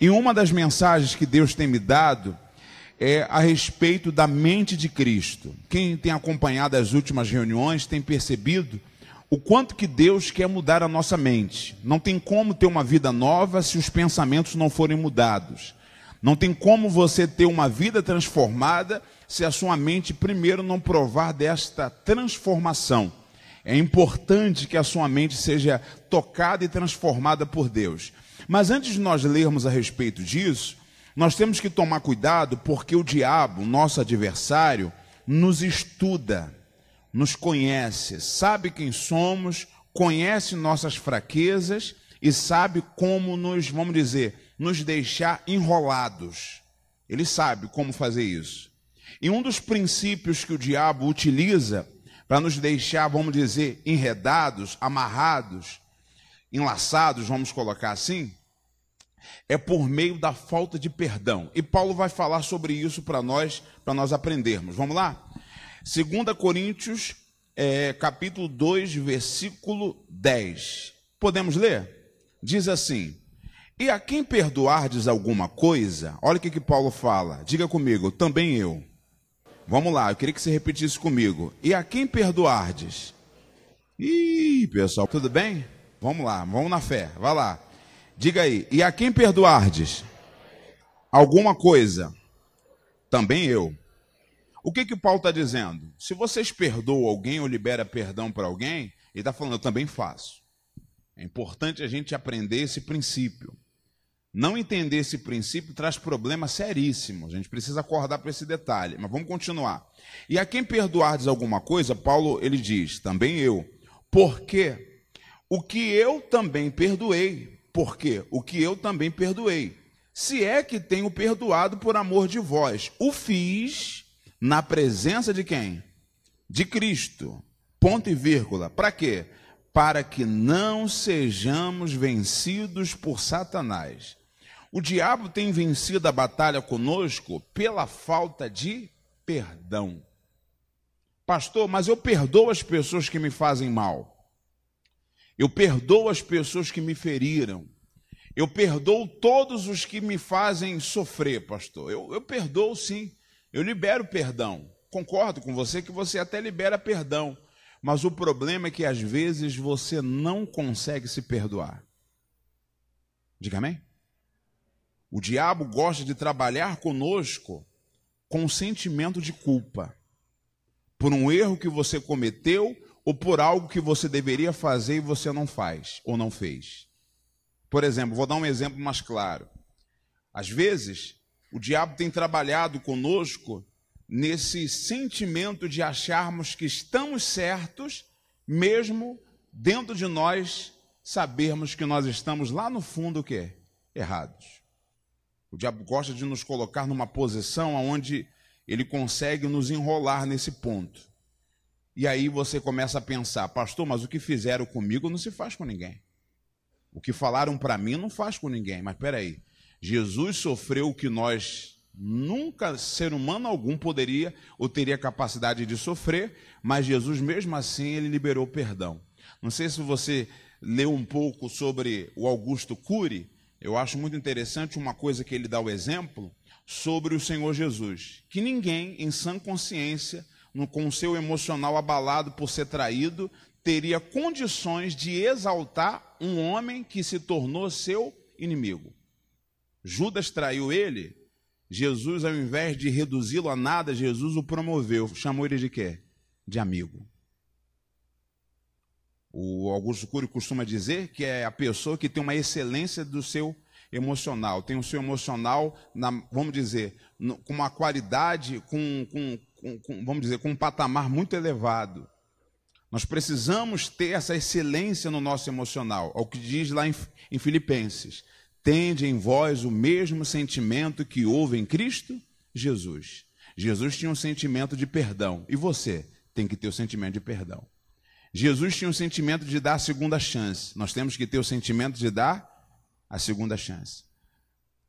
E uma das mensagens que Deus tem me dado é a respeito da mente de Cristo. Quem tem acompanhado as últimas reuniões tem percebido o quanto que Deus quer mudar a nossa mente. Não tem como ter uma vida nova se os pensamentos não forem mudados. Não tem como você ter uma vida transformada se a sua mente primeiro não provar desta transformação. É importante que a sua mente seja tocada e transformada por Deus. Mas antes de nós lermos a respeito disso, nós temos que tomar cuidado porque o diabo, nosso adversário, nos estuda, nos conhece, sabe quem somos, conhece nossas fraquezas e sabe como nos, vamos dizer, nos deixar enrolados. Ele sabe como fazer isso. E um dos princípios que o diabo utiliza para nos deixar, vamos dizer, enredados, amarrados, enlaçados, vamos colocar assim, é por meio da falta de perdão. E Paulo vai falar sobre isso para nós, para nós aprendermos. Vamos lá? 2 Coríntios, é, capítulo 2, versículo 10. Podemos ler? Diz assim: E a quem perdoardes alguma coisa, olha o que, que Paulo fala, diga comigo, também eu. Vamos lá, eu queria que você repetisse comigo. E a quem perdoardes? Ih, pessoal, tudo bem? Vamos lá, vamos na fé, vai lá. Diga aí, e a quem perdoardes alguma coisa, também eu. O que que Paulo está dizendo? Se vocês perdoam alguém ou libera perdão para alguém, ele está falando, eu também faço. É importante a gente aprender esse princípio. Não entender esse princípio traz problemas seríssimos. A gente precisa acordar para esse detalhe. Mas vamos continuar. E a quem perdoardes alguma coisa, Paulo ele diz, também eu. Porque o que eu também perdoei, porque o que eu também perdoei, se é que tenho perdoado por amor de vós, o fiz na presença de quem? De Cristo. Ponto e vírgula. Para quê? Para que não sejamos vencidos por Satanás. O diabo tem vencido a batalha conosco pela falta de perdão. Pastor, mas eu perdoo as pessoas que me fazem mal. Eu perdoo as pessoas que me feriram. Eu perdoo todos os que me fazem sofrer, pastor. Eu, eu perdoo sim. Eu libero perdão. Concordo com você que você até libera perdão. Mas o problema é que às vezes você não consegue se perdoar. Diga amém? O diabo gosta de trabalhar conosco com sentimento de culpa por um erro que você cometeu ou por algo que você deveria fazer e você não faz ou não fez. Por exemplo, vou dar um exemplo mais claro. Às vezes, o diabo tem trabalhado conosco nesse sentimento de acharmos que estamos certos, mesmo dentro de nós sabermos que nós estamos lá no fundo o quê? Errados. O diabo gosta de nos colocar numa posição onde ele consegue nos enrolar nesse ponto. E aí você começa a pensar, pastor, mas o que fizeram comigo não se faz com ninguém. O que falaram para mim não faz com ninguém. Mas peraí, Jesus sofreu o que nós nunca, ser humano algum, poderia ou teria capacidade de sofrer, mas Jesus, mesmo assim, ele liberou perdão. Não sei se você leu um pouco sobre o Augusto Cury, eu acho muito interessante uma coisa que ele dá o exemplo sobre o Senhor Jesus, que ninguém, em sã consciência, no, com o seu emocional abalado por ser traído, teria condições de exaltar um homem que se tornou seu inimigo. Judas traiu ele, Jesus, ao invés de reduzi-lo a nada, Jesus o promoveu, chamou ele de quê? De amigo. O Augusto Cury costuma dizer que é a pessoa que tem uma excelência do seu emocional, tem o seu emocional, na, vamos dizer, no, com uma qualidade, com, com, com, vamos dizer, com um patamar muito elevado. Nós precisamos ter essa excelência no nosso emocional, ao que diz lá em, em Filipenses. Tende em vós o mesmo sentimento que houve em Cristo Jesus. Jesus tinha um sentimento de perdão, e você tem que ter o sentimento de perdão. Jesus tinha um sentimento de dar a segunda chance. Nós temos que ter o sentimento de dar a segunda chance.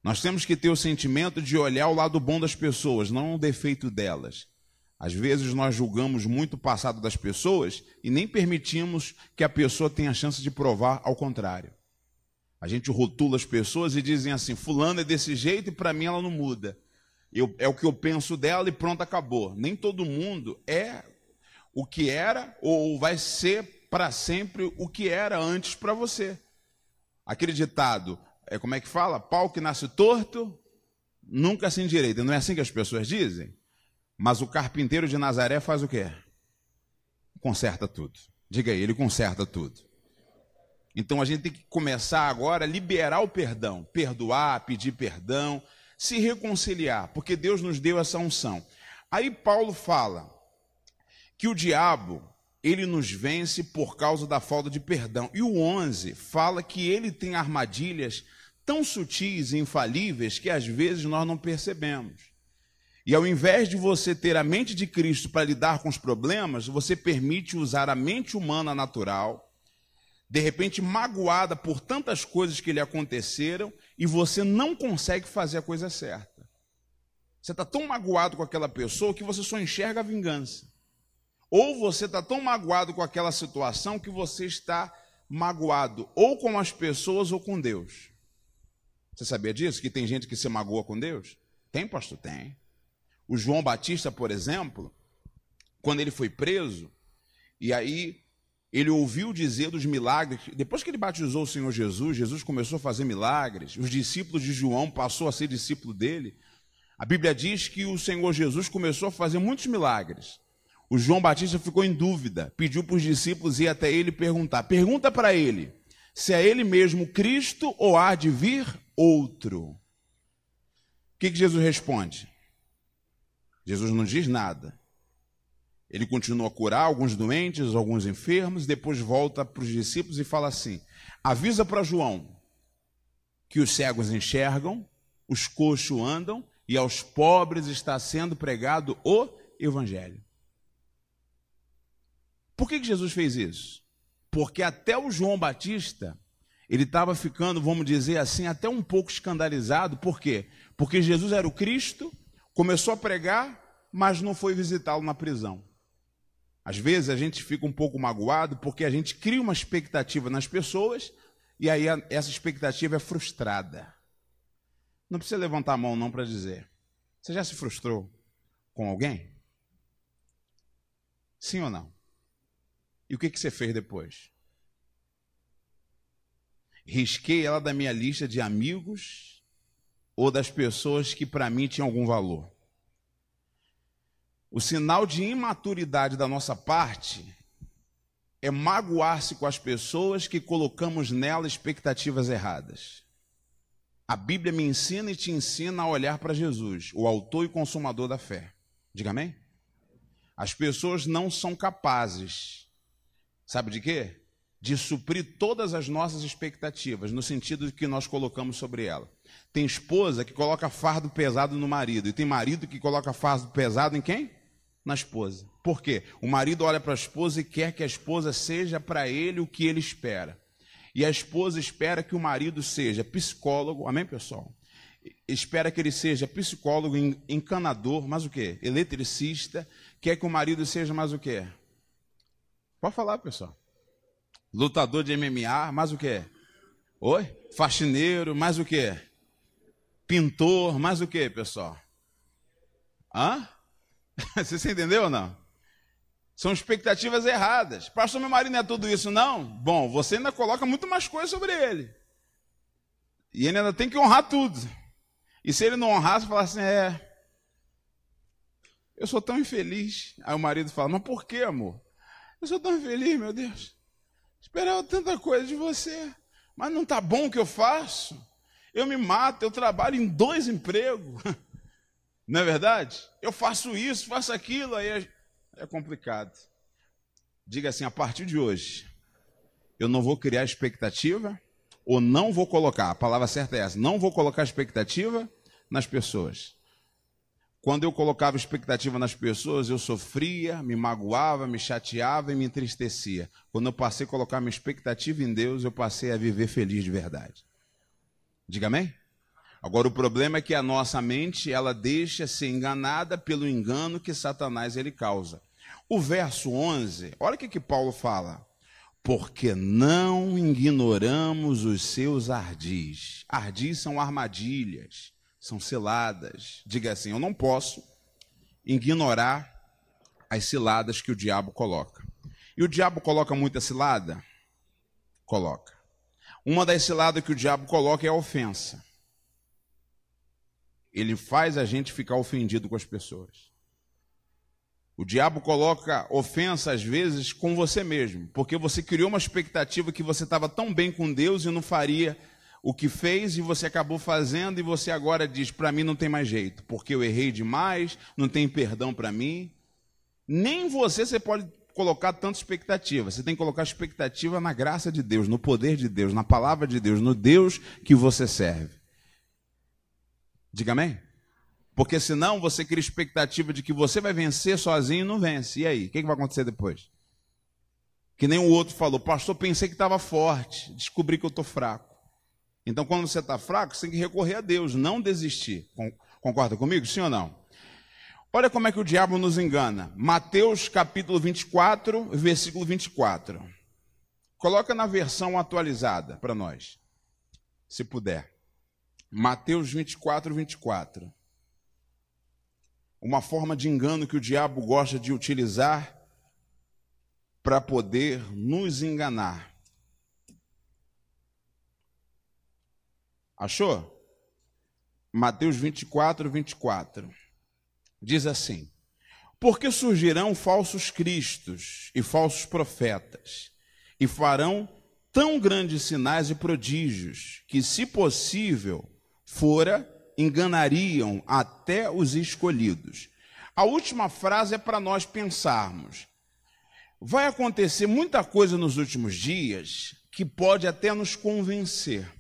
Nós temos que ter o sentimento de olhar o lado bom das pessoas, não o defeito delas. Às vezes nós julgamos muito o passado das pessoas e nem permitimos que a pessoa tenha a chance de provar ao contrário. A gente rotula as pessoas e dizem assim: Fulano é desse jeito e para mim ela não muda. Eu, é o que eu penso dela e pronto, acabou. Nem todo mundo é o que era ou vai ser para sempre o que era antes para você. Aquele ditado, é como é que fala? Pau que nasce torto, nunca se endireita. Não é assim que as pessoas dizem? Mas o carpinteiro de Nazaré faz o quê? Conserta tudo. Diga aí, ele conserta tudo. Então a gente tem que começar agora a liberar o perdão, perdoar, pedir perdão, se reconciliar, porque Deus nos deu essa unção. Aí Paulo fala que o diabo, ele nos vence por causa da falta de perdão. E o 11 fala que ele tem armadilhas tão sutis e infalíveis que às vezes nós não percebemos. E ao invés de você ter a mente de Cristo para lidar com os problemas, você permite usar a mente humana natural, de repente magoada por tantas coisas que lhe aconteceram, e você não consegue fazer a coisa certa. Você está tão magoado com aquela pessoa que você só enxerga a vingança. Ou você está tão magoado com aquela situação que você está magoado ou com as pessoas ou com Deus. Você sabia disso? Que tem gente que se magoa com Deus? Tem, pastor? Tem. O João Batista, por exemplo, quando ele foi preso, e aí ele ouviu dizer dos milagres. Depois que ele batizou o Senhor Jesus, Jesus começou a fazer milagres. Os discípulos de João passou a ser discípulo dele. A Bíblia diz que o Senhor Jesus começou a fazer muitos milagres. O João Batista ficou em dúvida, pediu para os discípulos ir até ele perguntar. Pergunta para ele se é ele mesmo Cristo ou há de vir outro. O que, que Jesus responde? Jesus não diz nada. Ele continua a curar alguns doentes, alguns enfermos, depois volta para os discípulos e fala assim: avisa para João que os cegos enxergam, os coxos andam e aos pobres está sendo pregado o evangelho. Por que, que Jesus fez isso? Porque até o João Batista, ele estava ficando, vamos dizer assim, até um pouco escandalizado. Por quê? Porque Jesus era o Cristo, começou a pregar, mas não foi visitá-lo na prisão. Às vezes a gente fica um pouco magoado porque a gente cria uma expectativa nas pessoas e aí essa expectativa é frustrada. Não precisa levantar a mão não para dizer. Você já se frustrou com alguém? Sim ou não? E o que, você fez depois? Risquei ela da minha lista de amigos ou das pessoas que para mim tinham algum valor? O sinal de imaturidade da nossa parte é magoar-se com as pessoas que colocamos nela expectativas erradas. A Bíblia me ensina e te ensina a olhar para Jesus, o autor e consumador da fé. Diga amém? As pessoas não são capazes, sabe de quê? De suprir todas as nossas expectativas, no sentido que nós colocamos sobre ela. Tem esposa que coloca fardo pesado no marido, e tem marido que coloca fardo pesado em quem? na esposa. Por quê? O marido olha para a esposa e quer que a esposa seja para ele o que ele espera. E a esposa espera que o marido seja psicólogo, amém, pessoal? Espera que ele seja psicólogo, encanador, mas o quê? Eletricista, quer que o marido seja mais o quê? Pode falar, pessoal. Lutador de MMA, mais o quê? Oi? Faxineiro, mais o quê? Pintor, mais o quê, pessoal? Hã? Você entendeu ou não? São expectativas erradas. Pastor, meu marido não é tudo isso, não? Bom, você ainda coloca muito mais coisa sobre ele. E ele ainda tem que honrar tudo. E se ele não honrar, você fala assim: é. Eu sou tão infeliz. Aí o marido fala: Mas por que, amor? Eu sou tão infeliz, meu Deus. Esperava tanta coisa de você. Mas não está bom o que eu faço. Eu me mato, eu trabalho em dois empregos. Não é verdade? Eu faço isso, faço aquilo, aí é, é complicado. Diga assim: a partir de hoje, eu não vou criar expectativa, ou não vou colocar, a palavra certa é essa, não vou colocar expectativa nas pessoas. Quando eu colocava expectativa nas pessoas, eu sofria, me magoava, me chateava e me entristecia. Quando eu passei a colocar minha expectativa em Deus, eu passei a viver feliz de verdade. Diga amém? Agora o problema é que a nossa mente, ela deixa ser enganada pelo engano que Satanás ele causa. O verso 11, olha o que, que Paulo fala. porque não ignoramos os seus ardis. Ardis são armadilhas, são ciladas. Diga assim: eu não posso ignorar as ciladas que o diabo coloca. E o diabo coloca muita cilada? Coloca. Uma das ciladas que o diabo coloca é a ofensa. Ele faz a gente ficar ofendido com as pessoas. O diabo coloca ofensa às vezes com você mesmo, porque você criou uma expectativa que você estava tão bem com Deus e não faria o que fez e você acabou fazendo e você agora diz: para mim não tem mais jeito, porque eu errei demais, não tem perdão para mim. Nem você você pode colocar tanta expectativa. Você tem que colocar expectativa na graça de Deus, no poder de Deus, na palavra de Deus, no Deus que você serve. Diga amém? Porque senão você cria expectativa de que você vai vencer sozinho e não vence. E aí? O que, vai acontecer depois? Que nem o outro falou, pastor, pensei que estava forte, descobri que eu estou fraco. Então, quando você está fraco, você tem que recorrer a Deus, não desistir. Concorda comigo? Sim ou não? Olha como é que o diabo nos engana. Mateus capítulo 24, versículo 24. Coloca na versão atualizada para nós, se puder. Mateus 24, 24 uma forma de engano que o diabo gosta de utilizar para poder nos enganar. Achou? Mateus 24, 24. Diz assim: Porque surgirão falsos cristos e falsos profetas, e farão tão grandes sinais e prodígios, que, se possível, fora enganariam até os escolhidos. A última frase é para nós pensarmos. Vai acontecer muita coisa nos últimos dias que pode até nos convencer.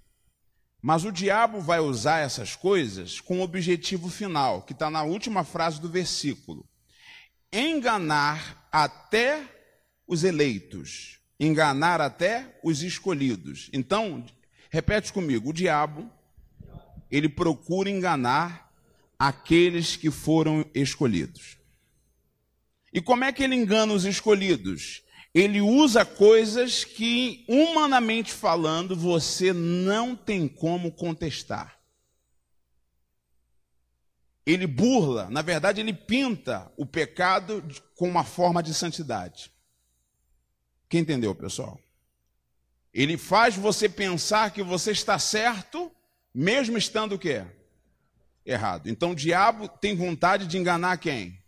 Mas o diabo vai usar essas coisas com o objetivo final, que está na última frase do versículo: enganar até os eleitos, enganar até os escolhidos. Então, repete comigo: o diabo ele procura enganar aqueles que foram escolhidos. E como é que ele engana os escolhidos? Ele usa coisas que, humanamente falando, você não tem como contestar. Ele burla, na verdade, ele pinta o pecado com uma forma de santidade. Quem entendeu, pessoal? Ele faz você pensar que você está certo mesmo estando o quê? Errado. Então o diabo tem vontade de enganar quem?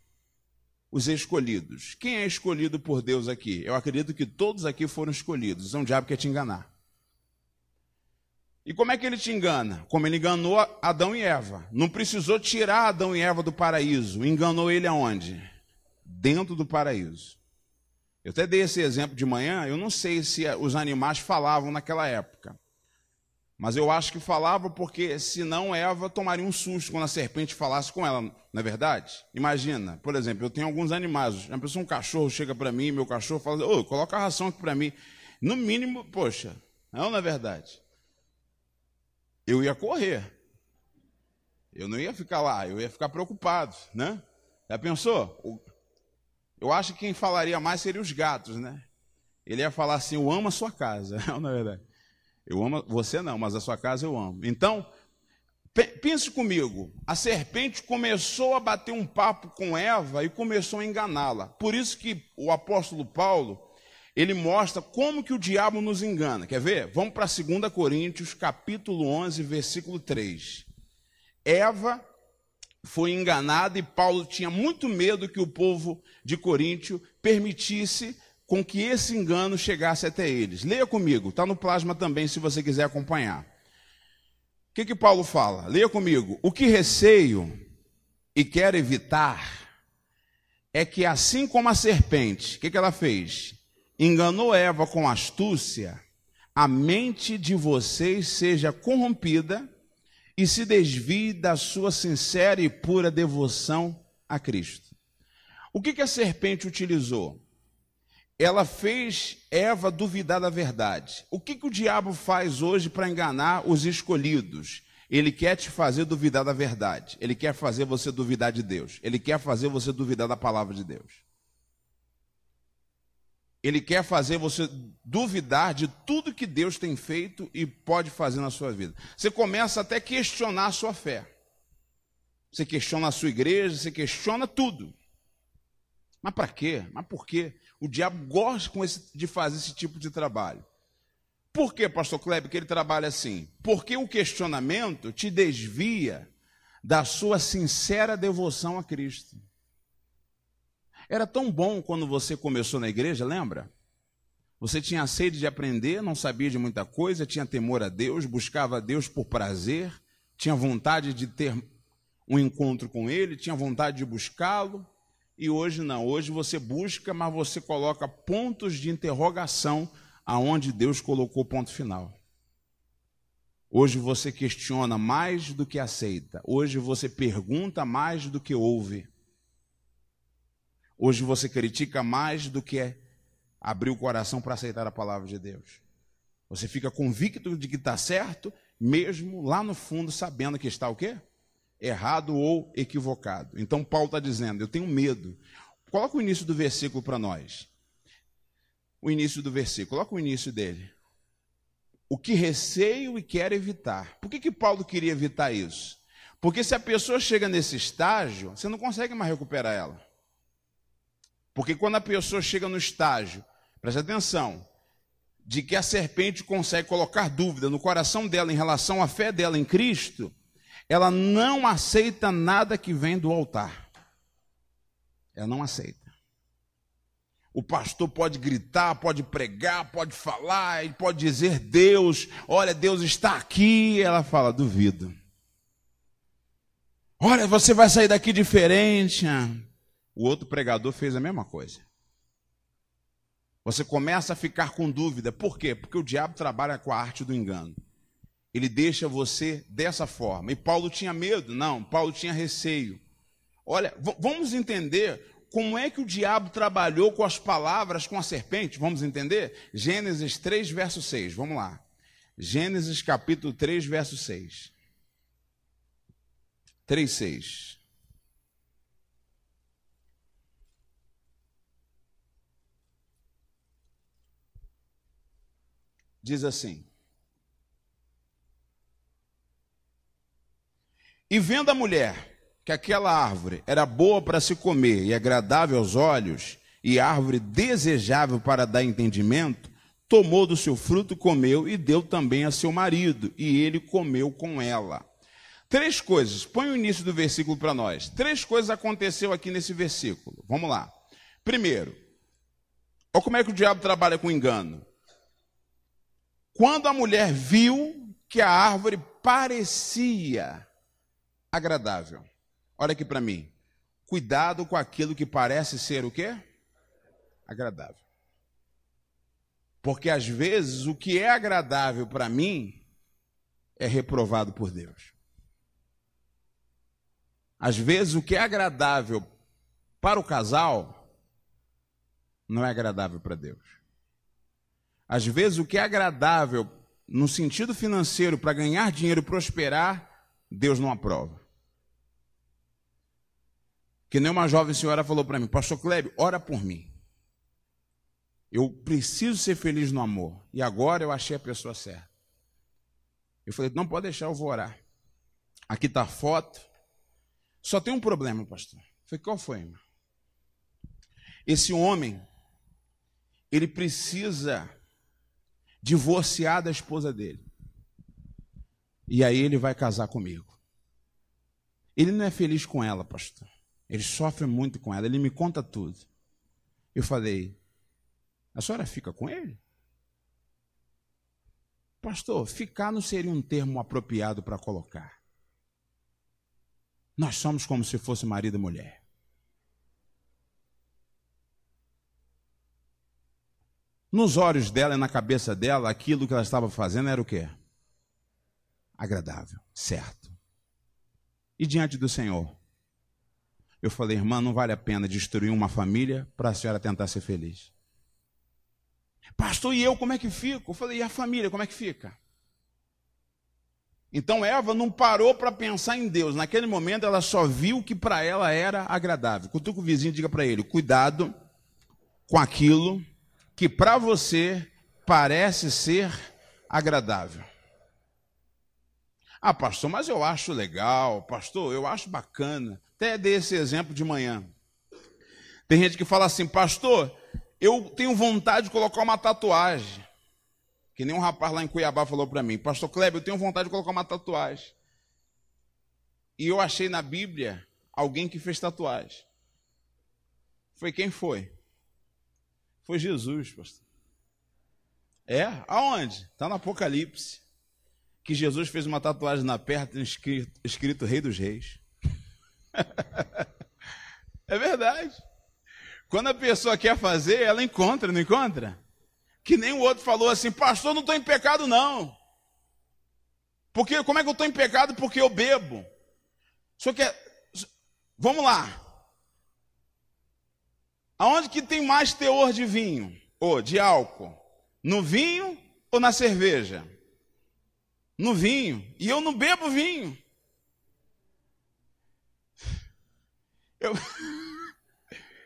Os escolhidos. Quem é escolhido por Deus aqui? Eu acredito que todos aqui foram escolhidos. Então o diabo quer te enganar. E como é que ele te engana? Como ele enganou Adão e Eva. Não precisou tirar Adão e Eva do paraíso. Enganou ele aonde? Dentro do paraíso. Eu até dei esse exemplo de manhã. Eu não sei se os animais falavam naquela época. Mas eu acho que falava porque senão Eva tomaria um susto quando a serpente falasse com ela, não é verdade? Imagina, por exemplo, eu tenho alguns animais, uma pessoa, um cachorro chega para mim, meu cachorro fala, ô, coloca a ração aqui para mim. No mínimo, poxa, não, não é verdade? Eu ia correr. Eu não ia ficar lá, eu ia ficar preocupado, né? Já pensou? Eu acho que quem falaria mais seria os gatos, né? Ele ia falar assim, eu amo a sua casa, não é verdade? Eu amo você não, mas a sua casa eu amo. Então, pense comigo. A serpente começou a bater um papo com Eva e começou a enganá-la. Por isso que o apóstolo Paulo, ele mostra como que o diabo nos engana. Quer ver? Vamos para 2 Coríntios, capítulo 11, versículo 3. Eva foi enganada e Paulo tinha muito medo que o povo de Coríntio permitisse com que esse engano chegasse até eles. Leia comigo, está no plasma também, se você quiser acompanhar. O que, que Paulo fala? Leia comigo. O que receio e quero evitar é que, assim como a serpente, o que, que ela fez? Enganou Eva com astúcia, a mente de vocês seja corrompida e se desvie da sua sincera e pura devoção a Cristo. O que, que a serpente utilizou? Ela fez Eva duvidar da verdade. O que, que o diabo faz hoje para enganar os escolhidos? Ele quer te fazer duvidar da verdade. Ele quer fazer você duvidar de Deus. Ele quer fazer você duvidar da palavra de Deus. Ele quer fazer você duvidar de tudo que Deus tem feito e pode fazer na sua vida. Você começa até a questionar a sua fé. Você questiona a sua igreja, você questiona tudo. Mas para quê? Mas por quê? O diabo gosta esse, de fazer esse tipo de trabalho. Por que, pastor Kleber, que ele trabalha assim? Porque o questionamento te desvia da sua sincera devoção a Cristo. Era tão bom quando você começou na igreja, lembra? Você tinha sede de aprender, não sabia de muita coisa, tinha temor a Deus, buscava a Deus por prazer, tinha vontade de ter um encontro com Ele, tinha vontade de buscá-lo. E hoje não, hoje você busca, mas você coloca pontos de interrogação aonde Deus colocou ponto final. Hoje você questiona mais do que aceita. Hoje você pergunta mais do que ouve. Hoje você critica mais do que abrir o coração para aceitar a palavra de Deus. Você fica convicto de que está certo, mesmo lá no fundo sabendo que está o quê? Errado ou equivocado. Então Paulo está dizendo, eu tenho medo. Coloca o início do versículo para nós o início do versículo. Coloca o início dele. O que receio e quero evitar. Por que, que Paulo queria evitar isso? Porque se a pessoa chega nesse estágio, você não consegue mais recuperar ela. Porque quando a pessoa chega no estágio, preste atenção, de que a serpente consegue colocar dúvida no coração dela em relação à fé dela em Cristo, ela não aceita nada que vem do altar. Ela não aceita. O pastor pode gritar, pode pregar, pode falar, ele pode dizer Deus, olha, Deus está aqui. Ela fala, duvido. Olha, você vai sair daqui diferente. O outro pregador fez a mesma coisa. Você começa a ficar com dúvida. Por quê? Porque o diabo trabalha com a arte do engano. Ele deixa você dessa forma. E Paulo tinha medo? Não, Paulo tinha receio. Olha, vamos entender como é que o diabo trabalhou com as palavras com a serpente? Vamos entender? Gênesis 3, verso 6. Vamos lá. Gênesis capítulo 3, verso 6. 3, 6. Diz assim: E vendo a mulher que aquela árvore era boa para se comer e agradável aos olhos, e árvore desejável para dar entendimento, tomou do seu fruto, comeu e deu também a seu marido, e ele comeu com ela. Três coisas, põe o início do versículo para nós. Três coisas aconteceu aqui nesse versículo. Vamos lá. Primeiro, olha como é que o diabo trabalha com engano. Quando a mulher viu que a árvore parecia agradável. Olha aqui para mim. Cuidado com aquilo que parece ser o quê? Agradável. Porque às vezes o que é agradável para mim é reprovado por Deus. Às vezes o que é agradável para o casal não é agradável para Deus. Às vezes o que é agradável no sentido financeiro para ganhar dinheiro e prosperar, Deus não aprova. Que nem uma jovem senhora falou para mim, Pastor Kleber, ora por mim. Eu preciso ser feliz no amor. E agora eu achei a pessoa certa. Eu falei, não pode deixar, eu vou orar. Aqui está a foto. Só tem um problema, pastor. Eu falei, qual foi, irmão? Esse homem, ele precisa divorciar da esposa dele. E aí ele vai casar comigo. Ele não é feliz com ela, pastor. Ele sofre muito com ela, ele me conta tudo. Eu falei: A senhora fica com ele? Pastor, ficar não seria um termo apropriado para colocar. Nós somos como se fosse marido e mulher. Nos olhos dela e na cabeça dela, aquilo que ela estava fazendo era o quê? Agradável, certo. E diante do Senhor? Eu falei, irmã, não vale a pena destruir uma família para a senhora tentar ser feliz. Pastor, e eu como é que fico? Eu falei, e a família, como é que fica? Então Eva não parou para pensar em Deus. Naquele momento ela só viu que para ela era agradável. Cutuca o vizinho diga para ele: cuidado com aquilo que para você parece ser agradável. Ah, pastor, mas eu acho legal, pastor, eu acho bacana. Até dei esse exemplo de manhã. Tem gente que fala assim, pastor, eu tenho vontade de colocar uma tatuagem. Que nem um rapaz lá em Cuiabá falou para mim, pastor Kleber, eu tenho vontade de colocar uma tatuagem. E eu achei na Bíblia alguém que fez tatuagem. Foi quem foi? Foi Jesus, pastor. É? Aonde? Está no Apocalipse. Que Jesus fez uma tatuagem na perna escrito, escrito Rei dos Reis. é verdade. Quando a pessoa quer fazer, ela encontra, não encontra? Que nem o outro falou assim, pastor, não estou em pecado, não. Porque como é que eu estou em pecado? Porque eu bebo. Só que vamos lá. Aonde que tem mais teor de vinho ou de álcool? No vinho ou na cerveja? No vinho. E eu não bebo vinho. Eu,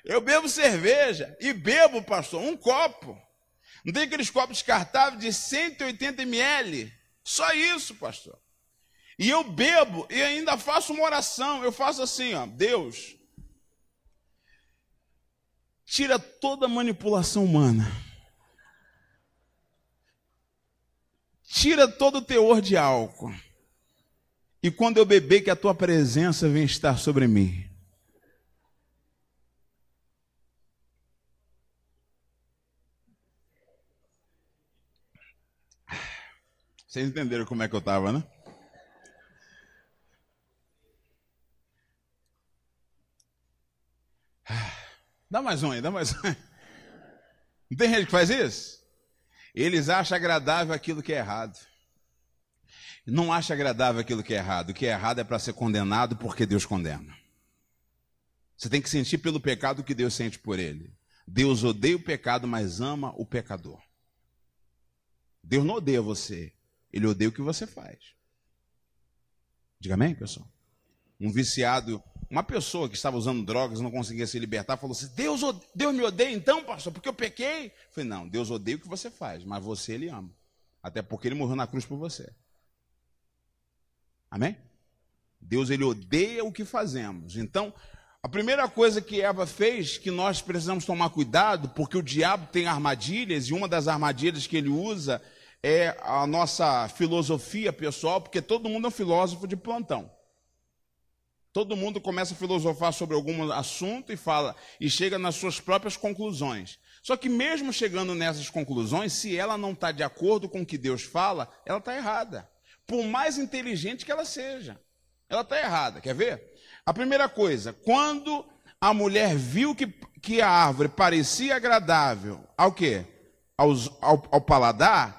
eu bebo cerveja e bebo, pastor, um copo. Não tem aqueles copos descartáveis de 180 ml? Só isso, pastor. E eu bebo e ainda faço uma oração. Eu faço assim, ó, Deus, tira toda a manipulação humana tira todo o teor de álcool. E quando eu beber, que a tua presença venha estar sobre mim. Vocês entenderam como é que eu estava, né? Dá mais um aí, dá mais um. Não tem gente que faz isso? Eles acham agradável aquilo que é errado. Não acha agradável aquilo que é errado. O que é errado é para ser condenado porque Deus condena. Você tem que sentir pelo pecado que Deus sente por ele. Deus odeia o pecado, mas ama o pecador. Deus não odeia você, ele odeia o que você faz. Diga amém, pessoal? Um viciado uma pessoa que estava usando drogas, não conseguia se libertar, falou assim: Deus, Deus me odeia então, pastor, porque eu pequei? Eu falei: Não, Deus odeia o que você faz, mas você ele ama. Até porque ele morreu na cruz por você. Amém? Deus ele odeia o que fazemos. Então, a primeira coisa que Eva fez, que nós precisamos tomar cuidado, porque o diabo tem armadilhas, e uma das armadilhas que ele usa é a nossa filosofia pessoal, porque todo mundo é um filósofo de plantão. Todo mundo começa a filosofar sobre algum assunto e fala e chega nas suas próprias conclusões. Só que mesmo chegando nessas conclusões, se ela não está de acordo com o que Deus fala, ela está errada. Por mais inteligente que ela seja, ela está errada. Quer ver? A primeira coisa, quando a mulher viu que, que a árvore parecia agradável ao quê? Aos, ao, ao paladar,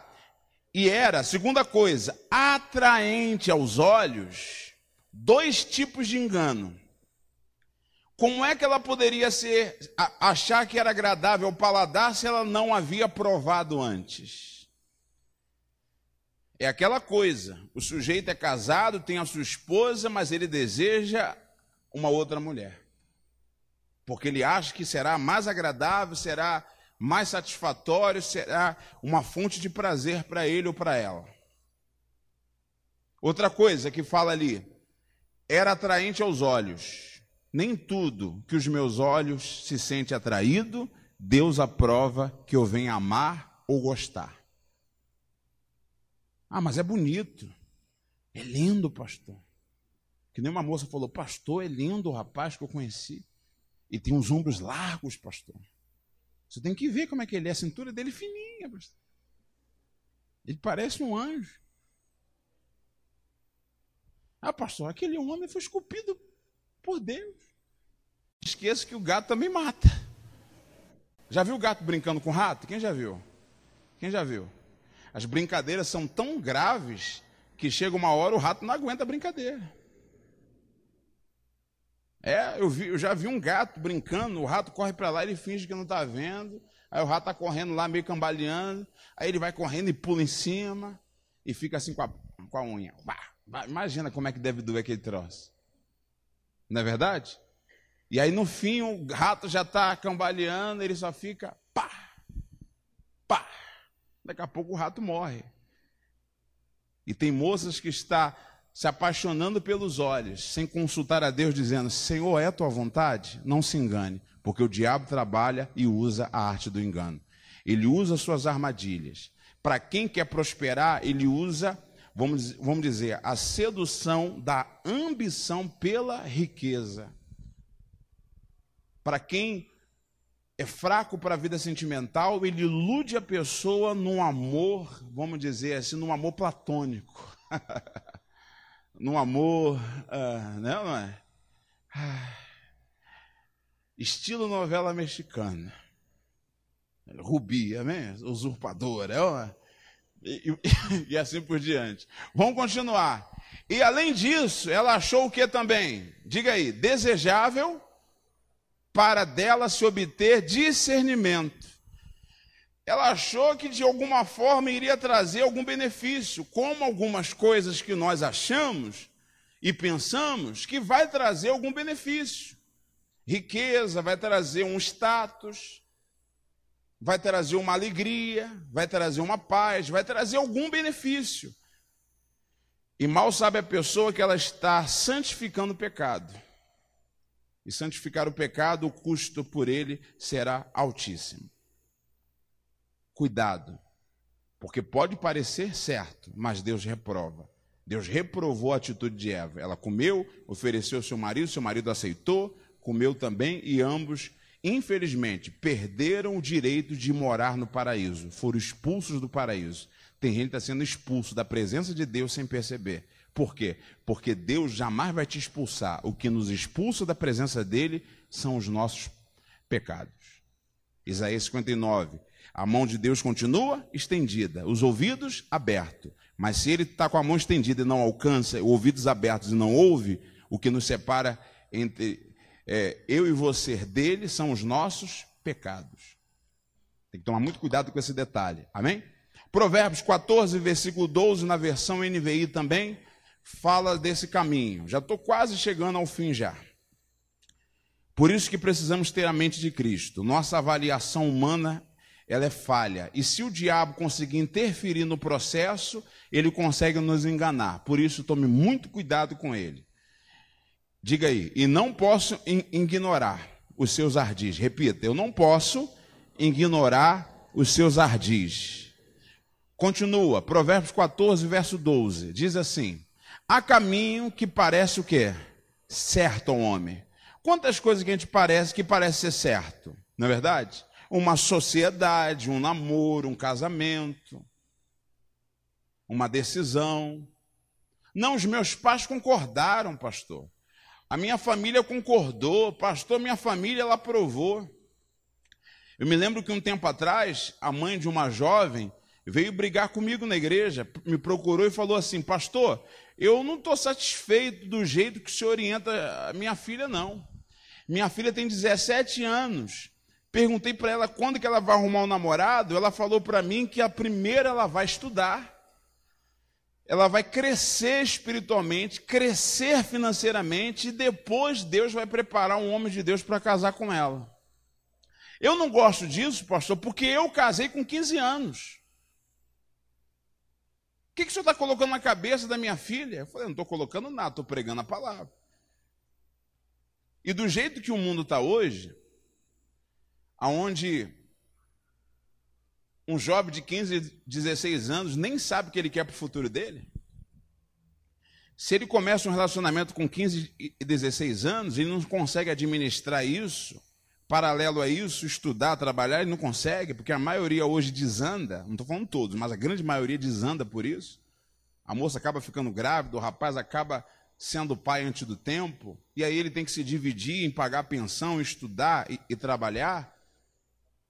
e era, segunda coisa, atraente aos olhos, dois tipos de engano. Como é que ela poderia ser, achar que era agradável ao paladar se ela não havia provado antes? É aquela coisa: o sujeito é casado, tem a sua esposa, mas ele deseja uma outra mulher. Porque ele acha que será mais agradável, será mais satisfatório, será uma fonte de prazer para ele ou para ela. Outra coisa que fala ali, era atraente aos olhos. Nem tudo que os meus olhos se sente atraído, Deus aprova que eu venha amar ou gostar. Ah, mas é bonito. É lindo, pastor. Que nem uma moça falou, pastor, é lindo o rapaz que eu conheci. E tem uns ombros largos, pastor. Você tem que ver como é que ele é. A cintura dele fininha, pastor. Ele parece um anjo. Ah, pastor, aquele homem foi esculpido por Deus. Esqueça que o gato também mata. Já viu o gato brincando com o rato? Quem já viu? Quem já viu? As brincadeiras são tão graves que chega uma hora o rato não aguenta a brincadeira. É, eu, vi, eu já vi um gato brincando, o rato corre para lá, ele finge que não está vendo. Aí o rato está correndo lá, meio cambaleando. Aí ele vai correndo e pula em cima e fica assim com a, com a unha. Imagina como é que deve doer aquele troço. Não é verdade? E aí no fim o rato já está cambaleando, ele só fica pá. Daqui a pouco o rato morre. E tem moças que está se apaixonando pelos olhos, sem consultar a Deus, dizendo: Senhor, é tua vontade? Não se engane, porque o diabo trabalha e usa a arte do engano. Ele usa suas armadilhas. Para quem quer prosperar, ele usa, vamos, vamos dizer, a sedução da ambição pela riqueza. Para quem é fraco para a vida sentimental, ele ilude a pessoa num amor, vamos dizer assim, num amor platônico. num amor, uh, não, não é? Ah, estilo novela mexicana. Rubi, amém? Usurpadora, é e, e, e assim por diante. Vamos continuar. E além disso, ela achou o que também? Diga aí, desejável para dela se obter discernimento. Ela achou que de alguma forma iria trazer algum benefício, como algumas coisas que nós achamos e pensamos que vai trazer algum benefício. Riqueza vai trazer um status, vai trazer uma alegria, vai trazer uma paz, vai trazer algum benefício. E mal sabe a pessoa que ela está santificando o pecado. E santificar o pecado, o custo por ele será altíssimo. Cuidado, porque pode parecer certo, mas Deus reprova. Deus reprovou a atitude de Eva. Ela comeu, ofereceu ao seu marido, seu marido aceitou, comeu também e ambos Infelizmente, perderam o direito de morar no paraíso, foram expulsos do paraíso. Tem gente que está sendo expulso da presença de Deus sem perceber. Por quê? Porque Deus jamais vai te expulsar. O que nos expulsa da presença dele são os nossos pecados. Isaías 59. A mão de Deus continua estendida, os ouvidos abertos. Mas se ele está com a mão estendida e não alcança, ouvidos abertos e não ouve, o que nos separa entre é, eu e você dele são os nossos pecados. Tem que tomar muito cuidado com esse detalhe. Amém? Provérbios 14, versículo 12, na versão NVI também, fala desse caminho. Já estou quase chegando ao fim já. Por isso que precisamos ter a mente de Cristo. Nossa avaliação humana, ela é falha. E se o diabo conseguir interferir no processo, ele consegue nos enganar. Por isso, tome muito cuidado com ele. Diga aí, e não posso ignorar os seus ardis. Repita, eu não posso ignorar os seus ardis. Continua, Provérbios 14, verso 12, diz assim: Há caminho que parece o quê? Certo ao homem. Quantas coisas que a gente parece que parece ser certo, não é verdade? Uma sociedade, um namoro, um casamento, uma decisão. Não, os meus pais concordaram, pastor. A minha família concordou, pastor, minha família ela aprovou. Eu me lembro que um tempo atrás, a mãe de uma jovem veio brigar comigo na igreja, me procurou e falou assim: Pastor, eu não estou satisfeito do jeito que o senhor orienta a minha filha, não. Minha filha tem 17 anos. Perguntei para ela quando que ela vai arrumar um namorado. Ela falou para mim que a primeira ela vai estudar ela vai crescer espiritualmente, crescer financeiramente, e depois Deus vai preparar um homem de Deus para casar com ela. Eu não gosto disso, pastor, porque eu casei com 15 anos. O que, que o senhor está colocando na cabeça da minha filha? Eu falei, não estou colocando nada, estou pregando a palavra. E do jeito que o mundo está hoje, aonde um jovem de 15, 16 anos nem sabe o que ele quer para o futuro dele? Se ele começa um relacionamento com 15 e 16 anos, ele não consegue administrar isso, paralelo a isso, estudar, trabalhar, ele não consegue, porque a maioria hoje desanda, não estou falando todos, mas a grande maioria desanda por isso. A moça acaba ficando grávida, o rapaz acaba sendo pai antes do tempo, e aí ele tem que se dividir em pagar pensão, estudar e, e trabalhar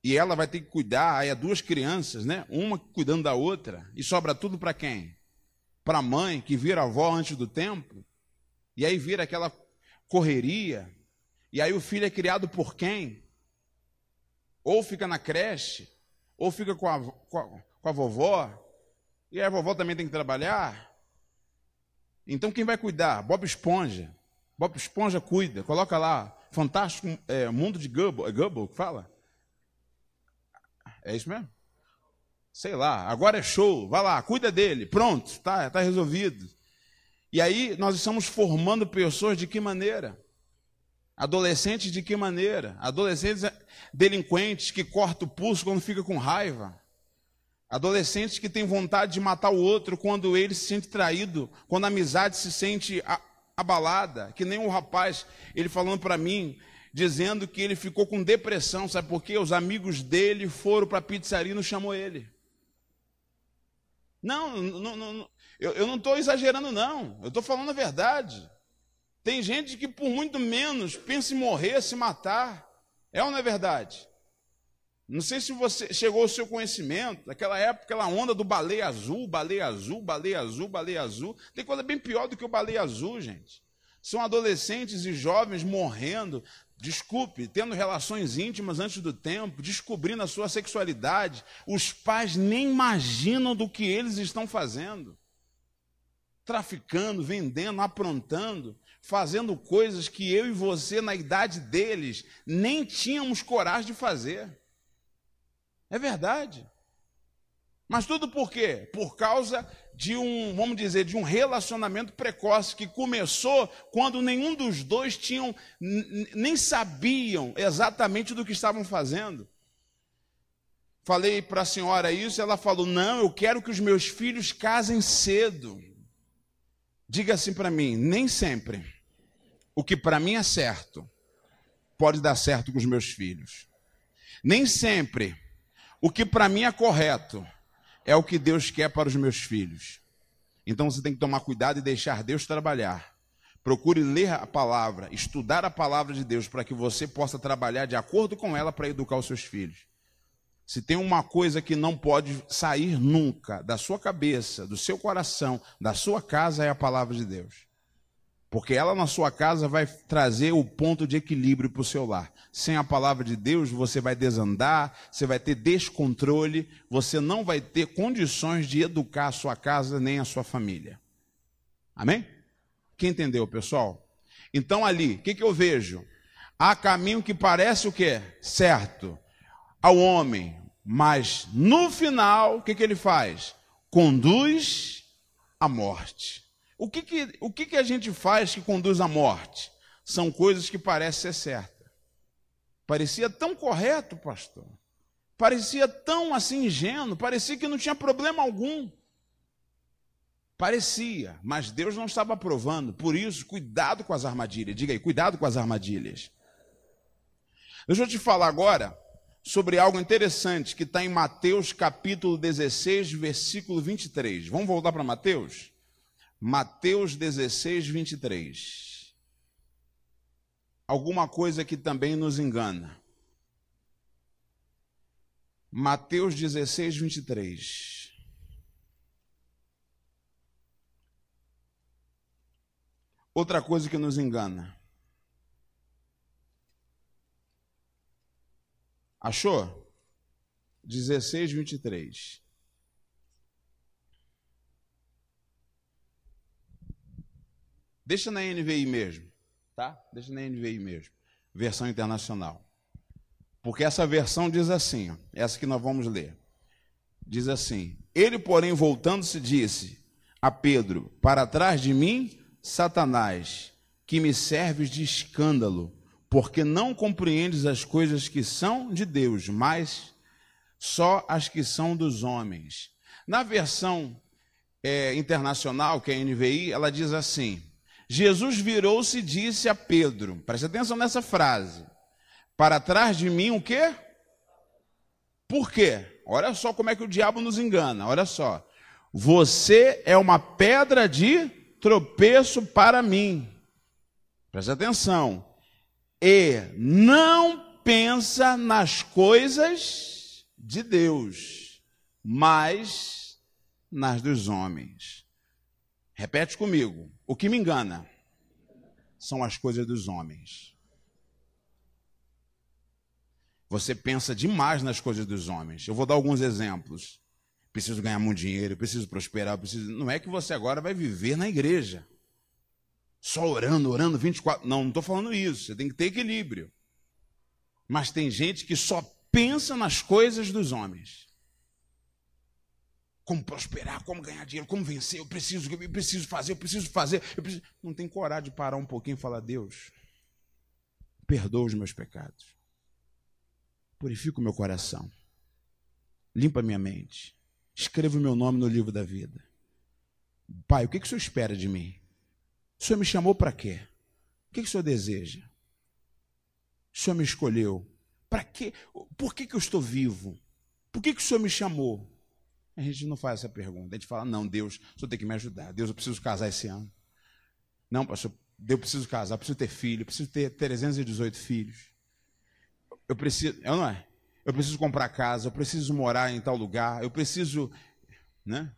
e ela vai ter que cuidar, aí é duas crianças, né? Uma cuidando da outra, e sobra tudo para quem? Para a mãe que vira avó antes do tempo, e aí vira aquela correria, e aí o filho é criado por quem? Ou fica na creche, ou fica com a, com a, com a vovó, e aí a vovó também tem que trabalhar. Então quem vai cuidar? Bob Esponja. Bob Esponja cuida, coloca lá, Fantástico é, Mundo de Gubble, é que fala? É isso mesmo? Sei lá, agora é show, vai lá, cuida dele, pronto, está tá resolvido. E aí nós estamos formando pessoas de que maneira? Adolescentes de que maneira? Adolescentes delinquentes que cortam o pulso quando fica com raiva. Adolescentes que têm vontade de matar o outro quando ele se sente traído, quando a amizade se sente abalada, que nem o um rapaz, ele falando para mim, dizendo que ele ficou com depressão, sabe por quê? Os amigos dele foram para a pizzaria e não chamou ele. Não, não, não eu, eu não estou exagerando, não. Eu estou falando a verdade. Tem gente que por muito menos pensa em morrer, se matar. É ou não é verdade? Não sei se você chegou ao seu conhecimento, naquela época, aquela onda do baleia azul, baleia azul, baleia azul, baleia azul. Tem coisa bem pior do que o baleia azul, gente. São adolescentes e jovens morrendo, desculpe, tendo relações íntimas antes do tempo, descobrindo a sua sexualidade. Os pais nem imaginam do que eles estão fazendo. Traficando, vendendo, aprontando, fazendo coisas que eu e você, na idade deles, nem tínhamos coragem de fazer. É verdade. Mas tudo por quê? Por causa de um, vamos dizer, de um relacionamento precoce que começou quando nenhum dos dois tinham nem sabiam exatamente do que estavam fazendo. Falei para a senhora isso, ela falou: "Não, eu quero que os meus filhos casem cedo". Diga assim para mim, nem sempre o que para mim é certo pode dar certo com os meus filhos. Nem sempre o que para mim é correto é o que Deus quer para os meus filhos. Então você tem que tomar cuidado e deixar Deus trabalhar. Procure ler a palavra, estudar a palavra de Deus para que você possa trabalhar de acordo com ela para educar os seus filhos. Se tem uma coisa que não pode sair nunca da sua cabeça, do seu coração, da sua casa, é a palavra de Deus. Porque ela na sua casa vai trazer o ponto de equilíbrio para o seu lar. Sem a palavra de Deus, você vai desandar, você vai ter descontrole, você não vai ter condições de educar a sua casa nem a sua família. Amém? Quem entendeu, pessoal? Então ali, o que, que eu vejo? Há caminho que parece o quê? Certo ao homem, mas no final, o que, que ele faz? Conduz à morte. O que, que, o que, que a gente faz que conduz à morte? São coisas que parecem ser certas. Parecia tão correto, pastor. Parecia tão assim ingênuo, parecia que não tinha problema algum. Parecia, mas Deus não estava aprovando. Por isso, cuidado com as armadilhas. Diga aí, cuidado com as armadilhas. Deixa eu te falar agora sobre algo interessante que está em Mateus capítulo 16, versículo 23. Vamos voltar para Mateus? Mateus 16, 23. Alguma coisa que também nos engana. Mateus 16, 23. Outra coisa que nos engana. Achou? 16, 23. Deixa na NVI mesmo, tá? Deixa na NVI mesmo, versão internacional. Porque essa versão diz assim, ó, essa que nós vamos ler. Diz assim: Ele, porém, voltando-se, disse a Pedro: Para trás de mim, Satanás, que me serves de escândalo, porque não compreendes as coisas que são de Deus, mas só as que são dos homens. Na versão é, internacional, que é a NVI, ela diz assim: Jesus virou-se e disse a Pedro, preste atenção nessa frase: Para trás de mim o quê? Por quê? Olha só como é que o diabo nos engana, olha só. Você é uma pedra de tropeço para mim. Preste atenção. E não pensa nas coisas de Deus, mas nas dos homens. Repete comigo. O que me engana são as coisas dos homens. Você pensa demais nas coisas dos homens. Eu vou dar alguns exemplos. Preciso ganhar muito dinheiro, preciso prosperar, preciso. Não é que você agora vai viver na igreja. Só orando, orando 24. Não, não estou falando isso. Você tem que ter equilíbrio. Mas tem gente que só pensa nas coisas dos homens. Como prosperar, como ganhar dinheiro, como vencer, eu preciso, eu preciso fazer, eu preciso fazer. Eu preciso... Não tem coragem de parar um pouquinho e falar, Deus, perdoa os meus pecados. Purifica o meu coração. Limpa minha mente. Escreva o meu nome no livro da vida. Pai, o que, que o Senhor espera de mim? O Senhor me chamou para quê? O que, que o Senhor deseja? O Senhor me escolheu. Para quê? Por que, que eu estou vivo? Por que, que o Senhor me chamou? A gente não faz essa pergunta. A gente fala, não, Deus, o tem que me ajudar. Deus, eu preciso casar esse ano. Não, pastor, eu preciso casar, eu preciso ter filho, eu preciso ter 318 filhos. Eu preciso, eu não é? Eu preciso comprar casa, eu preciso morar em tal lugar, eu preciso, né?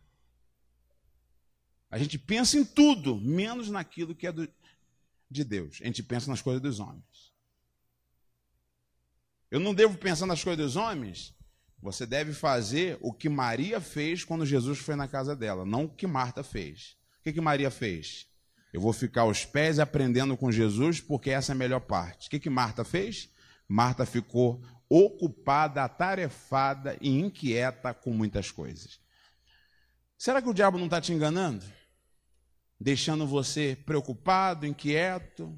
A gente pensa em tudo, menos naquilo que é do, de Deus. A gente pensa nas coisas dos homens. Eu não devo pensar nas coisas dos homens, você deve fazer o que Maria fez quando Jesus foi na casa dela, não o que Marta fez. O que, que Maria fez? Eu vou ficar aos pés aprendendo com Jesus, porque essa é a melhor parte. O que, que Marta fez? Marta ficou ocupada, atarefada e inquieta com muitas coisas. Será que o diabo não está te enganando? Deixando você preocupado, inquieto?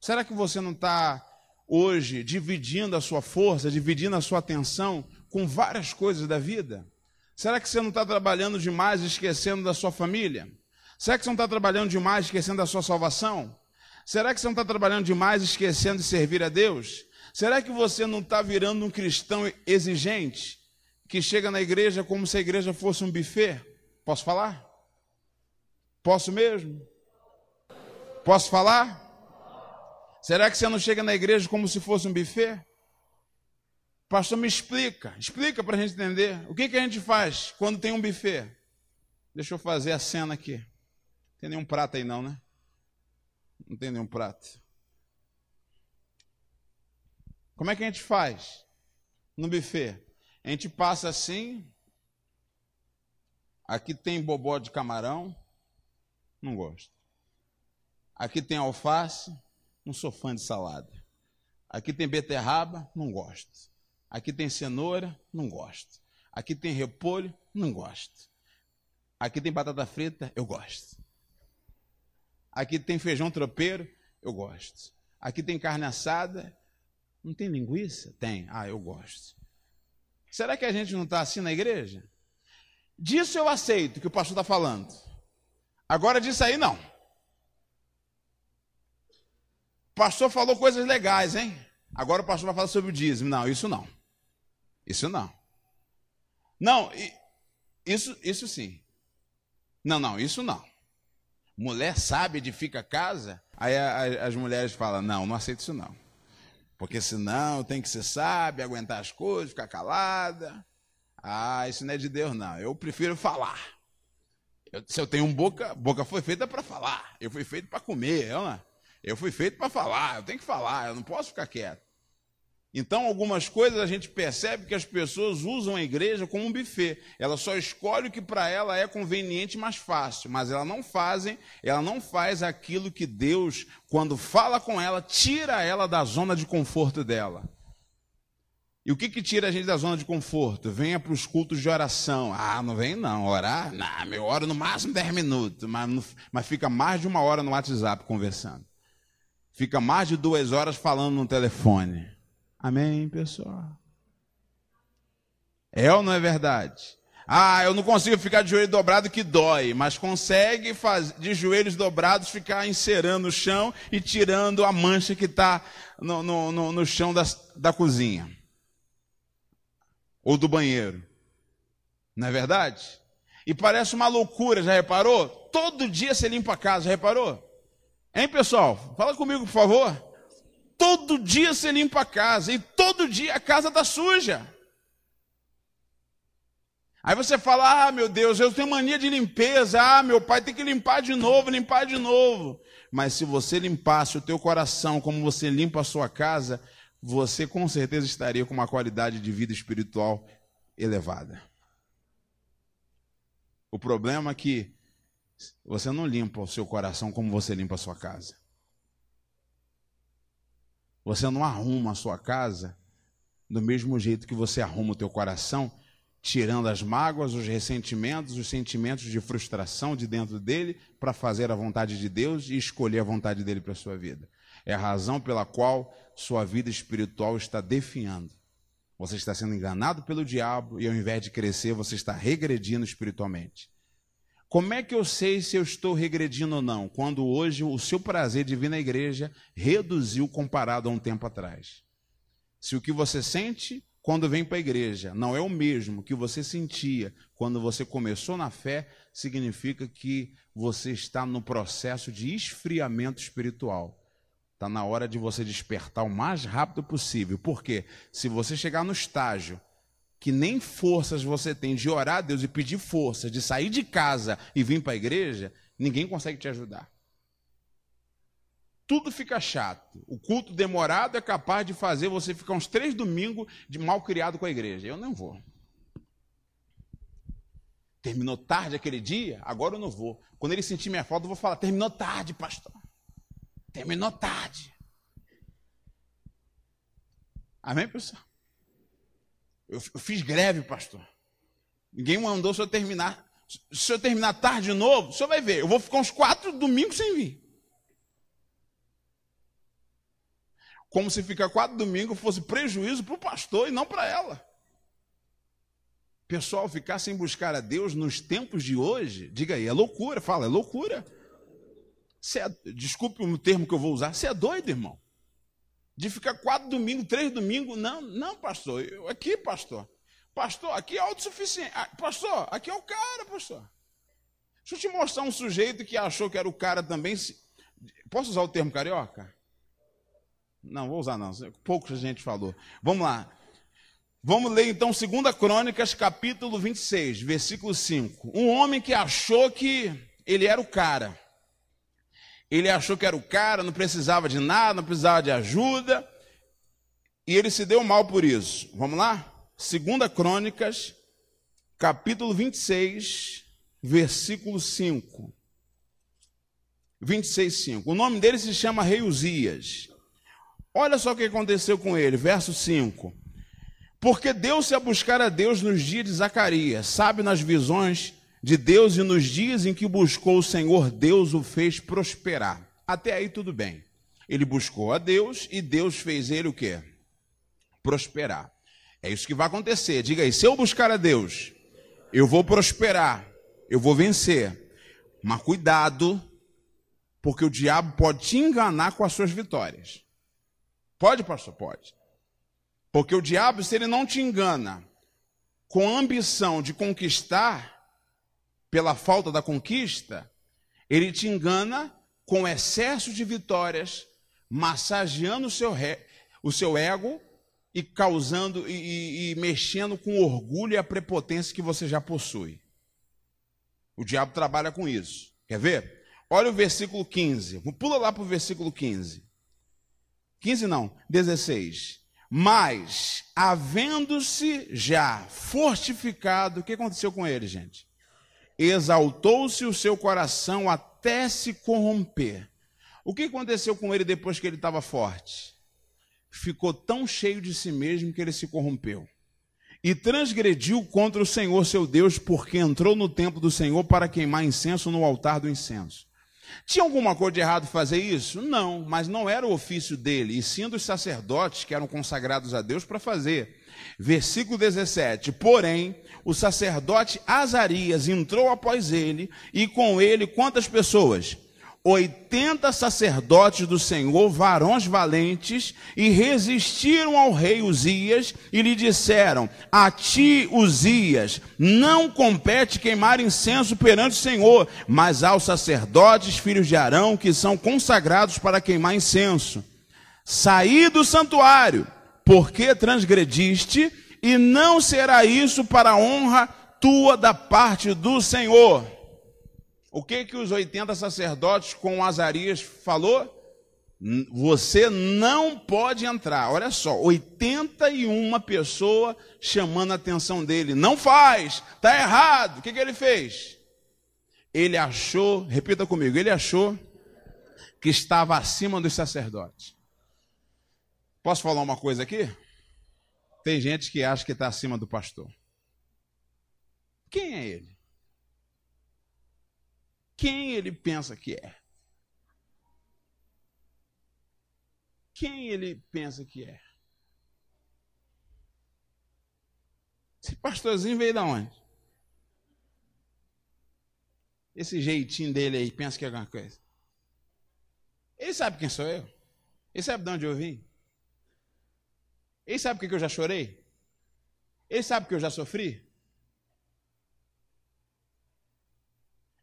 Será que você não está hoje dividindo a sua força, dividindo a sua atenção com várias coisas da vida? Será que você não está trabalhando demais esquecendo da sua família? Será que você não está trabalhando demais esquecendo da sua salvação? Será que você não está trabalhando demais esquecendo de servir a Deus? Será que você não está virando um cristão exigente que chega na igreja como se a igreja fosse um buffet? Posso falar? Posso mesmo? Posso falar? Será que você não chega na igreja como se fosse um buffet? Pastor, me explica, explica para a gente entender. O que, que a gente faz quando tem um buffet? Deixa eu fazer a cena aqui. Não tem nenhum prato aí não, né? Não tem nenhum prato. Como é que a gente faz no buffet? A gente passa assim. Aqui tem bobó de camarão. Não gosto. Aqui tem alface. Não sou fã de salada. Aqui tem beterraba, não gosto. Aqui tem cenoura, não gosto. Aqui tem repolho, não gosto. Aqui tem batata frita, eu gosto. Aqui tem feijão tropeiro, eu gosto. Aqui tem carne assada, não tem linguiça? Tem. Ah, eu gosto. Será que a gente não está assim na igreja? Disso eu aceito que o pastor está falando. Agora disso aí não pastor falou coisas legais, hein? Agora o pastor vai falar sobre o dízimo. Não, isso não. Isso não. Não, isso, isso sim. Não, não, isso não. Mulher sabe edifica casa. Aí as mulheres falam: não, não aceito isso não. Porque senão tem que ser sábia, aguentar as coisas, ficar calada. Ah, isso não é de Deus, não. Eu prefiro falar. Eu, se eu tenho um boca, boca foi feita para falar. Eu fui feito para comer, não é? Eu fui feito para falar, eu tenho que falar, eu não posso ficar quieto. Então, algumas coisas a gente percebe que as pessoas usam a igreja como um buffet. Ela só escolhe o que para ela é conveniente e mais fácil, mas ela não fazem, ela não faz aquilo que Deus, quando fala com ela, tira ela da zona de conforto dela. E o que, que tira a gente da zona de conforto? Venha para os cultos de oração. Ah, não vem não, orar? Não, meu oro no máximo 10 minutos, mas, mas fica mais de uma hora no WhatsApp conversando fica mais de duas horas falando no telefone. Amém, pessoal? É ou não é verdade? Ah, eu não consigo ficar de joelho dobrado que dói, mas consegue faz, de joelhos dobrados ficar encerando o chão e tirando a mancha que está no, no, no, no, chão da, da cozinha ou do banheiro. Não é verdade? E parece uma loucura, já reparou? Todo dia você limpa a casa, já reparou? Hein, pessoal? Fala comigo, por favor. Todo dia você limpa a casa e todo dia a casa está suja. Aí você fala: Ah, meu Deus, eu tenho mania de limpeza. Ah, meu pai tem que limpar de novo, limpar de novo. Mas se você limpasse o teu coração como você limpa a sua casa, você com certeza estaria com uma qualidade de vida espiritual elevada. O problema é que você não limpa o seu coração como você limpa a sua casa. Você não arruma a sua casa do mesmo jeito que você arruma o teu coração, tirando as mágoas, os ressentimentos, os sentimentos de frustração de dentro dele para fazer a vontade de Deus e escolher a vontade dele para a sua vida. É a razão pela qual sua vida espiritual está definhando. Você está sendo enganado pelo diabo e ao invés de crescer, você está regredindo espiritualmente. Como é que eu sei se eu estou regredindo ou não? Quando hoje o seu prazer de vir na igreja reduziu comparado a um tempo atrás. Se o que você sente quando vem para a igreja não é o mesmo que você sentia quando você começou na fé, significa que você está no processo de esfriamento espiritual. Está na hora de você despertar o mais rápido possível. Porque se você chegar no estágio que nem forças você tem de orar a Deus e pedir força, de sair de casa e vir para a igreja, ninguém consegue te ajudar tudo fica chato. O culto demorado é capaz de fazer você ficar uns três domingos de mal criado com a igreja. Eu não vou. Terminou tarde aquele dia? Agora eu não vou. Quando ele sentir minha falta, eu vou falar: terminou tarde, pastor. Terminou tarde. Amém, pessoal? Eu, eu fiz greve, pastor. Ninguém mandou se eu terminar. Se eu terminar tarde de novo, o senhor vai ver. Eu vou ficar uns quatro domingos sem vir. como se ficar quatro domingos fosse prejuízo para o pastor e não para ela. Pessoal, ficar sem buscar a Deus nos tempos de hoje, diga aí, é loucura, fala, é loucura. É, desculpe o termo que eu vou usar, você é doido, irmão. De ficar quatro domingos, três domingos, não, não, pastor, eu, aqui, pastor. Pastor, aqui é autossuficiente. Ah, pastor, aqui é o cara, pastor. Deixa eu te mostrar um sujeito que achou que era o cara também. Posso usar o termo carioca? Não, vou usar não. Pouco a gente falou. Vamos lá. Vamos ler então 2 Crônicas, capítulo 26, versículo 5. Um homem que achou que ele era o cara. Ele achou que era o cara, não precisava de nada, não precisava de ajuda. E ele se deu mal por isso. Vamos lá? 2 Crônicas, capítulo 26, versículo 5. 26, 5. O nome dele se chama Rei Uzias. Olha só o que aconteceu com ele, verso 5. Porque deu-se a buscar a Deus nos dias de Zacarias, sabe nas visões de Deus e nos dias em que buscou o Senhor, Deus o fez prosperar. Até aí tudo bem. Ele buscou a Deus e Deus fez ele o quê? Prosperar. É isso que vai acontecer. Diga aí, se eu buscar a Deus, eu vou prosperar, eu vou vencer. Mas cuidado, porque o diabo pode te enganar com as suas vitórias. Pode, pastor? Pode. Porque o diabo, se ele não te engana com a ambição de conquistar, pela falta da conquista, ele te engana com excesso de vitórias, massageando o seu, re, o seu ego e causando e, e, e mexendo com o orgulho e a prepotência que você já possui. O diabo trabalha com isso. Quer ver? Olha o versículo 15. Pula lá para o versículo 15. 15 não, 16. Mas, havendo-se já fortificado, o que aconteceu com ele, gente? Exaltou-se o seu coração até se corromper. O que aconteceu com ele depois que ele estava forte? Ficou tão cheio de si mesmo que ele se corrompeu. E transgrediu contra o Senhor seu Deus, porque entrou no templo do Senhor para queimar incenso no altar do incenso. Tinha alguma coisa de errado fazer isso? Não, mas não era o ofício dele, e sim dos sacerdotes que eram consagrados a Deus para fazer. Versículo 17: Porém, o sacerdote Azarias entrou após ele, e com ele quantas pessoas? 80 sacerdotes do Senhor, varões valentes, e resistiram ao rei Uzias e lhe disseram: A ti, Uzias, não compete queimar incenso perante o Senhor, mas aos sacerdotes, filhos de Arão, que são consagrados para queimar incenso. Saí do santuário, porque transgrediste, e não será isso para a honra tua da parte do Senhor. O que que os 80 sacerdotes com Azarias falou? Você não pode entrar. Olha só, 81 pessoas chamando a atenção dele. Não faz, está errado. O que, que ele fez? Ele achou, repita comigo, ele achou que estava acima dos sacerdotes. Posso falar uma coisa aqui? Tem gente que acha que está acima do pastor. Quem é ele? Quem ele pensa que é? Quem ele pensa que é? Esse pastorzinho veio da onde? Esse jeitinho dele aí, pensa que é alguma coisa. Ele sabe quem sou eu. Ele sabe de onde eu vim. Ele sabe o que eu já chorei. Ele sabe o que eu já sofri.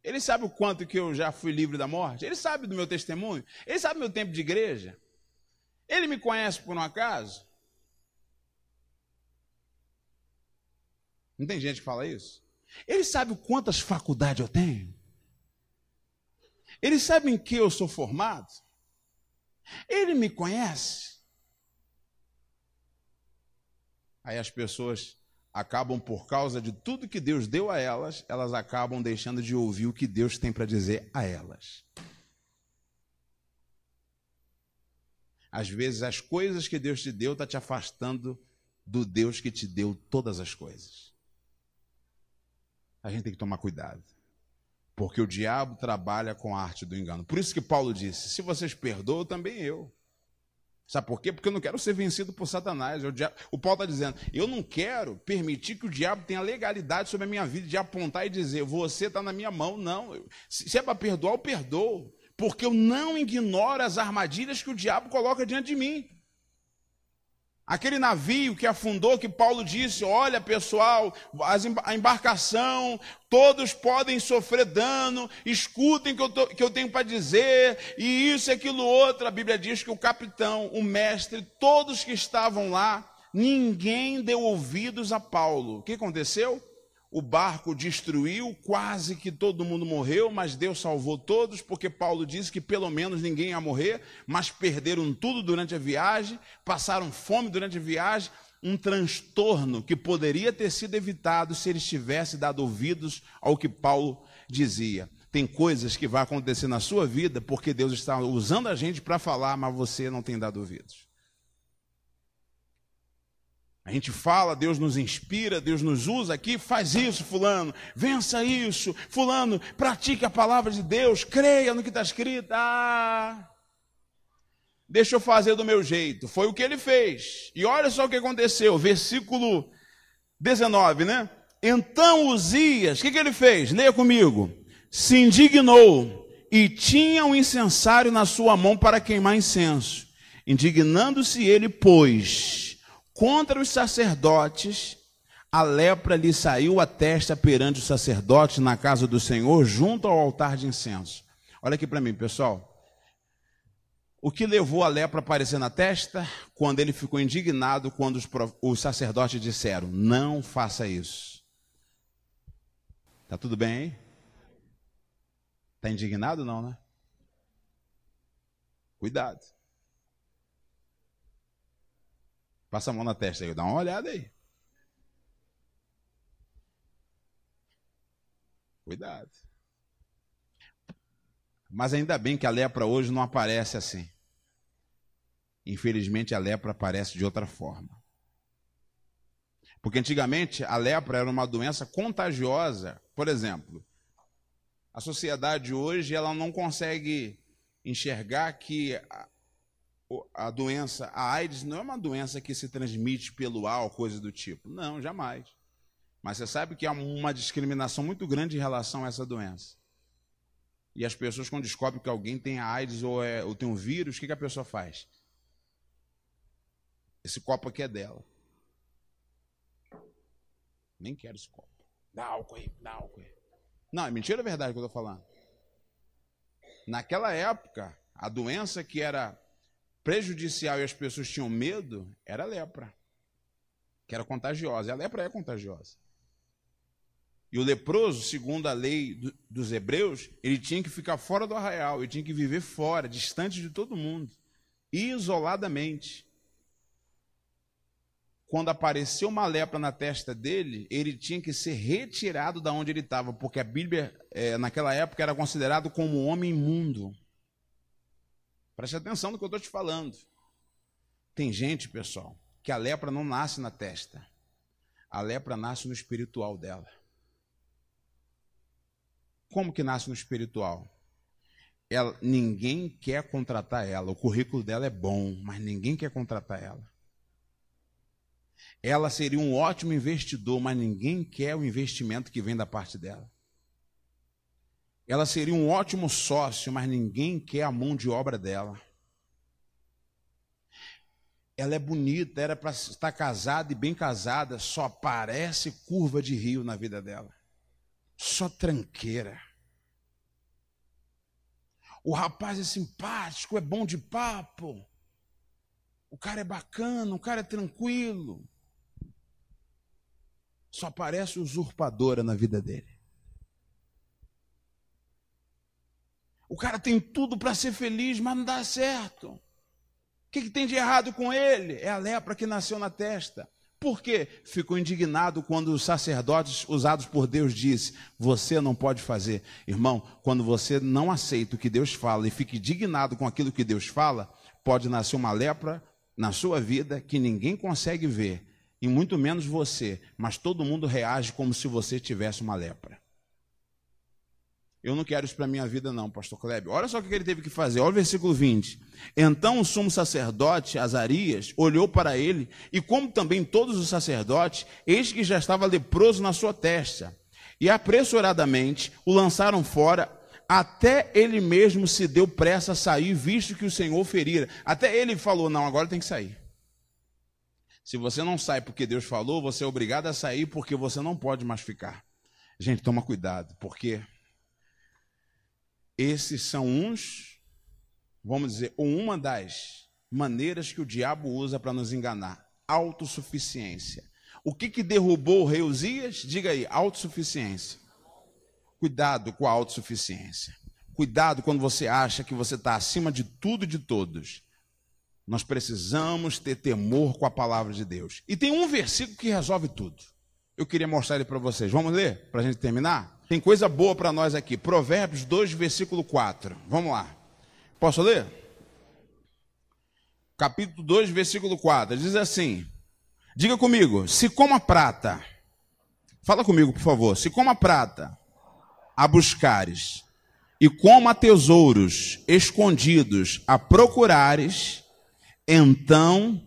Ele sabe o quanto que eu já fui livre da morte. Ele sabe do meu testemunho. Ele sabe do meu tempo de igreja. Ele me conhece por um acaso. Não tem gente que fala isso? Ele sabe quantas faculdades eu tenho? Ele sabe em que eu sou formado? Ele me conhece? Aí as pessoas acabam, por causa de tudo que Deus deu a elas, elas acabam deixando de ouvir o que Deus tem para dizer a elas. Às vezes, as coisas que Deus te deu está te afastando do Deus que te deu todas as coisas. A gente tem que tomar cuidado. Porque o diabo trabalha com a arte do engano. Por isso que Paulo disse: se vocês perdoam, também eu. Sabe por quê? Porque eu não quero ser vencido por Satanás. O, Paulo está dizendo: eu não quero permitir que o diabo tenha legalidade sobre a minha vida de apontar e dizer: você está na minha mão. Não. Se é para perdoar, eu perdoo. Porque eu não ignoro as armadilhas que o diabo coloca diante de mim. Aquele navio que afundou, que Paulo disse: olha pessoal, a embarcação, todos podem sofrer dano, escutem o que eu, que eu tenho para dizer, e isso e aquilo outro. A Bíblia diz que o capitão, o mestre, todos que estavam lá, ninguém deu ouvidos a Paulo. O que aconteceu? O barco destruiu, quase que todo mundo morreu, mas Deus salvou todos, porque Paulo disse que pelo menos ninguém ia morrer, mas perderam tudo durante a viagem, passaram fome durante a viagem, um transtorno que poderia ter sido evitado se eles tivessem dado ouvidos ao que Paulo dizia. Tem coisas que vai acontecer na sua vida porque Deus está usando a gente para falar, mas você não tem dado ouvidos. A gente fala, Deus nos inspira, Deus nos usa aqui, faz isso, fulano, vença isso, fulano, pratique a palavra de Deus, creia no que está escrito. Ah, deixa eu fazer do meu jeito. Foi o que ele fez. E olha só o que aconteceu, versículo 19, né? Então Uzias, o que, que ele fez? Leia comigo. Se indignou e tinha um incensário na sua mão para queimar incenso. Indignando-se ele, pois contra os sacerdotes, a lepra lhe saiu a testa perante os sacerdotes na casa do Senhor, junto ao altar de incenso. Olha aqui para mim, pessoal. O que levou a lepra a aparecer na testa? Quando ele ficou indignado, quando os, os sacerdotes disseram: Não faça isso. Tá tudo bem aí? Tá indignado não, né? Cuidado. Passa a mão na testa aí, dá uma olhada aí. Cuidado. Mas ainda bem que a lepra hoje não aparece assim. Infelizmente a lepra aparece de outra forma. Porque antigamente a lepra era uma doença contagiosa. Por exemplo, a sociedade hoje ela não consegue enxergar que a doença, a AIDS não é uma doença que se transmite pelo ar ou coisa do tipo. Não, jamais. Mas você sabe que há uma discriminação muito grande em relação a essa doença. E as pessoas, quando descobrem que alguém tem AIDS ou, é, ou tem um vírus, o que, que a pessoa faz? Esse copo aqui é dela. Nem quero esse copo. Dá álcool aí, dá álcool aí. Não, é mentira a verdade que eu estou falando. Naquela época, a doença que era prejudicial e as pessoas tinham medo era a lepra, que era contagiosa. E a lepra é contagiosa. E o leproso, segundo a lei do, dos hebreus, ele tinha que ficar fora do arraial, ele tinha que viver fora, distante de todo mundo, isoladamente. Quando apareceu uma lepra na testa dele, ele tinha que ser retirado da onde ele estava, porque a Bíblia, é, naquela época, era considerado como um homem imundo. Preste atenção no que eu estou te falando. Tem gente, pessoal, que a lepra não nasce na testa. A lepra nasce no espiritual dela. Como que nasce no espiritual? Ela, ninguém quer contratar ela. O currículo dela é bom, mas ninguém quer contratar ela. Ela seria um ótimo investidor, mas ninguém quer o investimento que vem da parte dela. Ela seria um ótimo sócio, mas ninguém quer a mão de obra dela. Ela é bonita, era para estar casada e bem casada, só parece curva de rio na vida dela. Só tranqueira. O rapaz é simpático, é bom de papo. O cara é bacana, o cara é tranquilo. Só parece usurpadora na vida dele. O cara tem tudo para ser feliz, mas não dá certo. O que, que tem de errado com ele? É a lepra que nasceu na testa. Por quê? Ficou indignado quando os sacerdotes usados por Deus disse: Você não pode fazer. Irmão, quando você não aceita o que Deus fala e fica indignado com aquilo que Deus fala, pode nascer uma lepra na sua vida que ninguém consegue ver, e muito menos você, mas todo mundo reage como se você tivesse uma lepra. Eu não quero isso para minha vida, não, pastor Kleber. Olha só o que ele teve que fazer. Olha o versículo 20. Então o sumo sacerdote, Azarias, olhou para ele, e como também todos os sacerdotes, eis que já estava leproso na sua testa. E apressuradamente o lançaram fora, até ele mesmo se deu pressa a sair, visto que o Senhor ferira. Até ele falou: Não, agora tem que sair. Se você não sai porque Deus falou, você é obrigado a sair porque você não pode mais ficar. Gente, toma cuidado, porque esses são uns, vamos dizer, uma das maneiras que o diabo usa para nos enganar: autossuficiência. O que, que derrubou o rei Uzias? Diga aí, autossuficiência. Cuidado com a autossuficiência. Cuidado quando você acha que você está acima de tudo e de todos. Nós precisamos ter temor com a palavra de Deus. E tem um versículo que resolve tudo. Eu queria mostrar ele para vocês. Vamos ler para a gente terminar? Tem coisa boa para nós aqui. Provérbios 2, versículo 4. Vamos lá. Posso ler? Capítulo 2, versículo 4. Diz assim: Diga comigo, se como a prata, fala comigo, por favor, se como a prata a buscares, e como a tesouros escondidos a procurares, então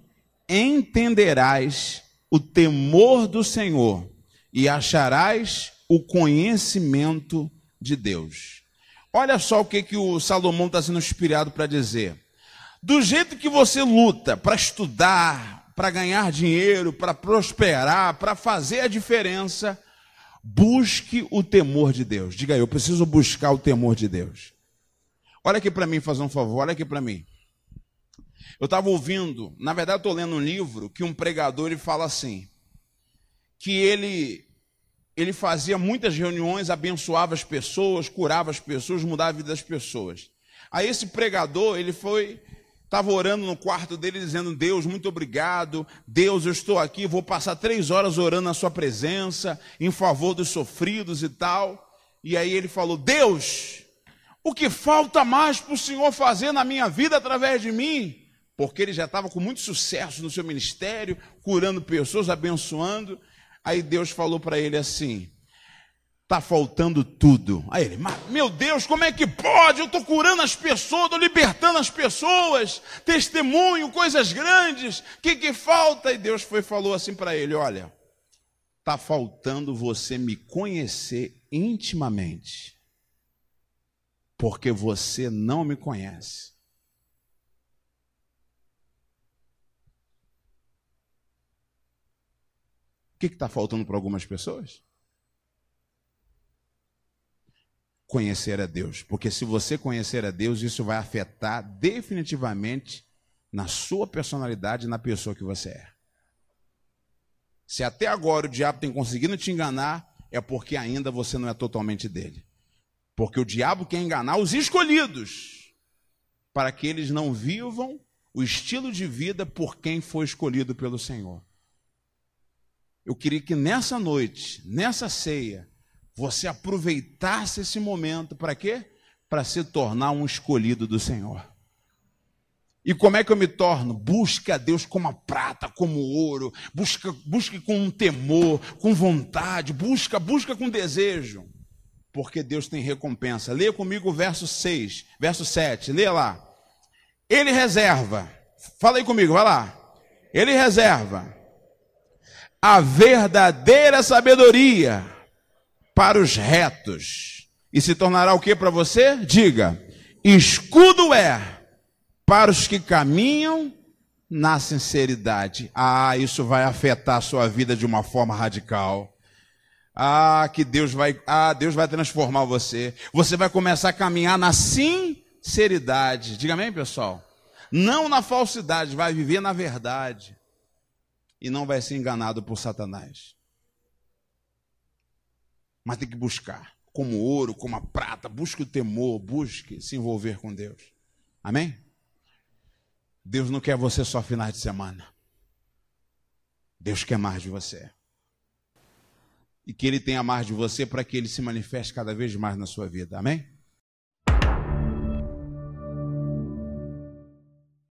entenderás o temor do Senhor e acharás o conhecimento de Deus. Olha só o que, que o Salomão está sendo inspirado para dizer. Do jeito que você luta para estudar, para ganhar dinheiro, para prosperar, para fazer a diferença, busque o temor de Deus. Diga aí, eu preciso buscar o temor de Deus. Olha aqui para mim, fazer um favor, olha aqui para mim. Eu estava ouvindo, na verdade, estou lendo um livro que um pregador ele fala assim: que ele ele fazia muitas reuniões, abençoava as pessoas, curava as pessoas, mudava a vida das pessoas. Aí esse pregador, ele foi, estava orando no quarto dele, dizendo: Deus, muito obrigado. Deus, eu estou aqui, vou passar três horas orando na Sua presença, em favor dos sofridos e tal. E aí ele falou: Deus, o que falta mais para o Senhor fazer na minha vida através de mim? Porque ele já estava com muito sucesso no seu ministério, curando pessoas, abençoando. Aí Deus falou para ele assim: Está faltando tudo. Aí ele, meu Deus, como é que pode? Eu estou curando as pessoas, estou libertando as pessoas, testemunho, coisas grandes. O que, que falta? E Deus foi falou assim para ele: Olha, está faltando você me conhecer intimamente, porque você não me conhece. O que está faltando para algumas pessoas? Conhecer a Deus. Porque se você conhecer a Deus, isso vai afetar definitivamente na sua personalidade e na pessoa que você é. Se até agora o diabo tem conseguido te enganar, é porque ainda você não é totalmente dele. Porque o diabo quer enganar os escolhidos, para que eles não vivam o estilo de vida por quem foi escolhido pelo Senhor. Eu queria que nessa noite, nessa ceia, você aproveitasse esse momento para quê? Para se tornar um escolhido do Senhor. E como é que eu me torno? Busque a Deus como a prata, como ouro. Busca, busque com um temor, com vontade. Busca, busca com desejo. porque Deus tem recompensa. Leia comigo o verso 6, verso 7. Leia lá. Ele reserva. Fala aí comigo, vai lá. Ele reserva a verdadeira sabedoria para os retos. E se tornará o que para você? Diga: escudo é para os que caminham na sinceridade. Ah, isso vai afetar a sua vida de uma forma radical. Ah, que Deus vai, ah, Deus vai transformar você. Você vai começar a caminhar na sinceridade. Diga amém, pessoal. Não na falsidade, vai viver na verdade. E não vai ser enganado por Satanás. Mas tem que buscar, como ouro, como a prata, busque o temor, busque se envolver com Deus. Amém? Deus não quer você só finais de semana. Deus quer mais de você. E que Ele tenha mais de você para que Ele se manifeste cada vez mais na sua vida. Amém?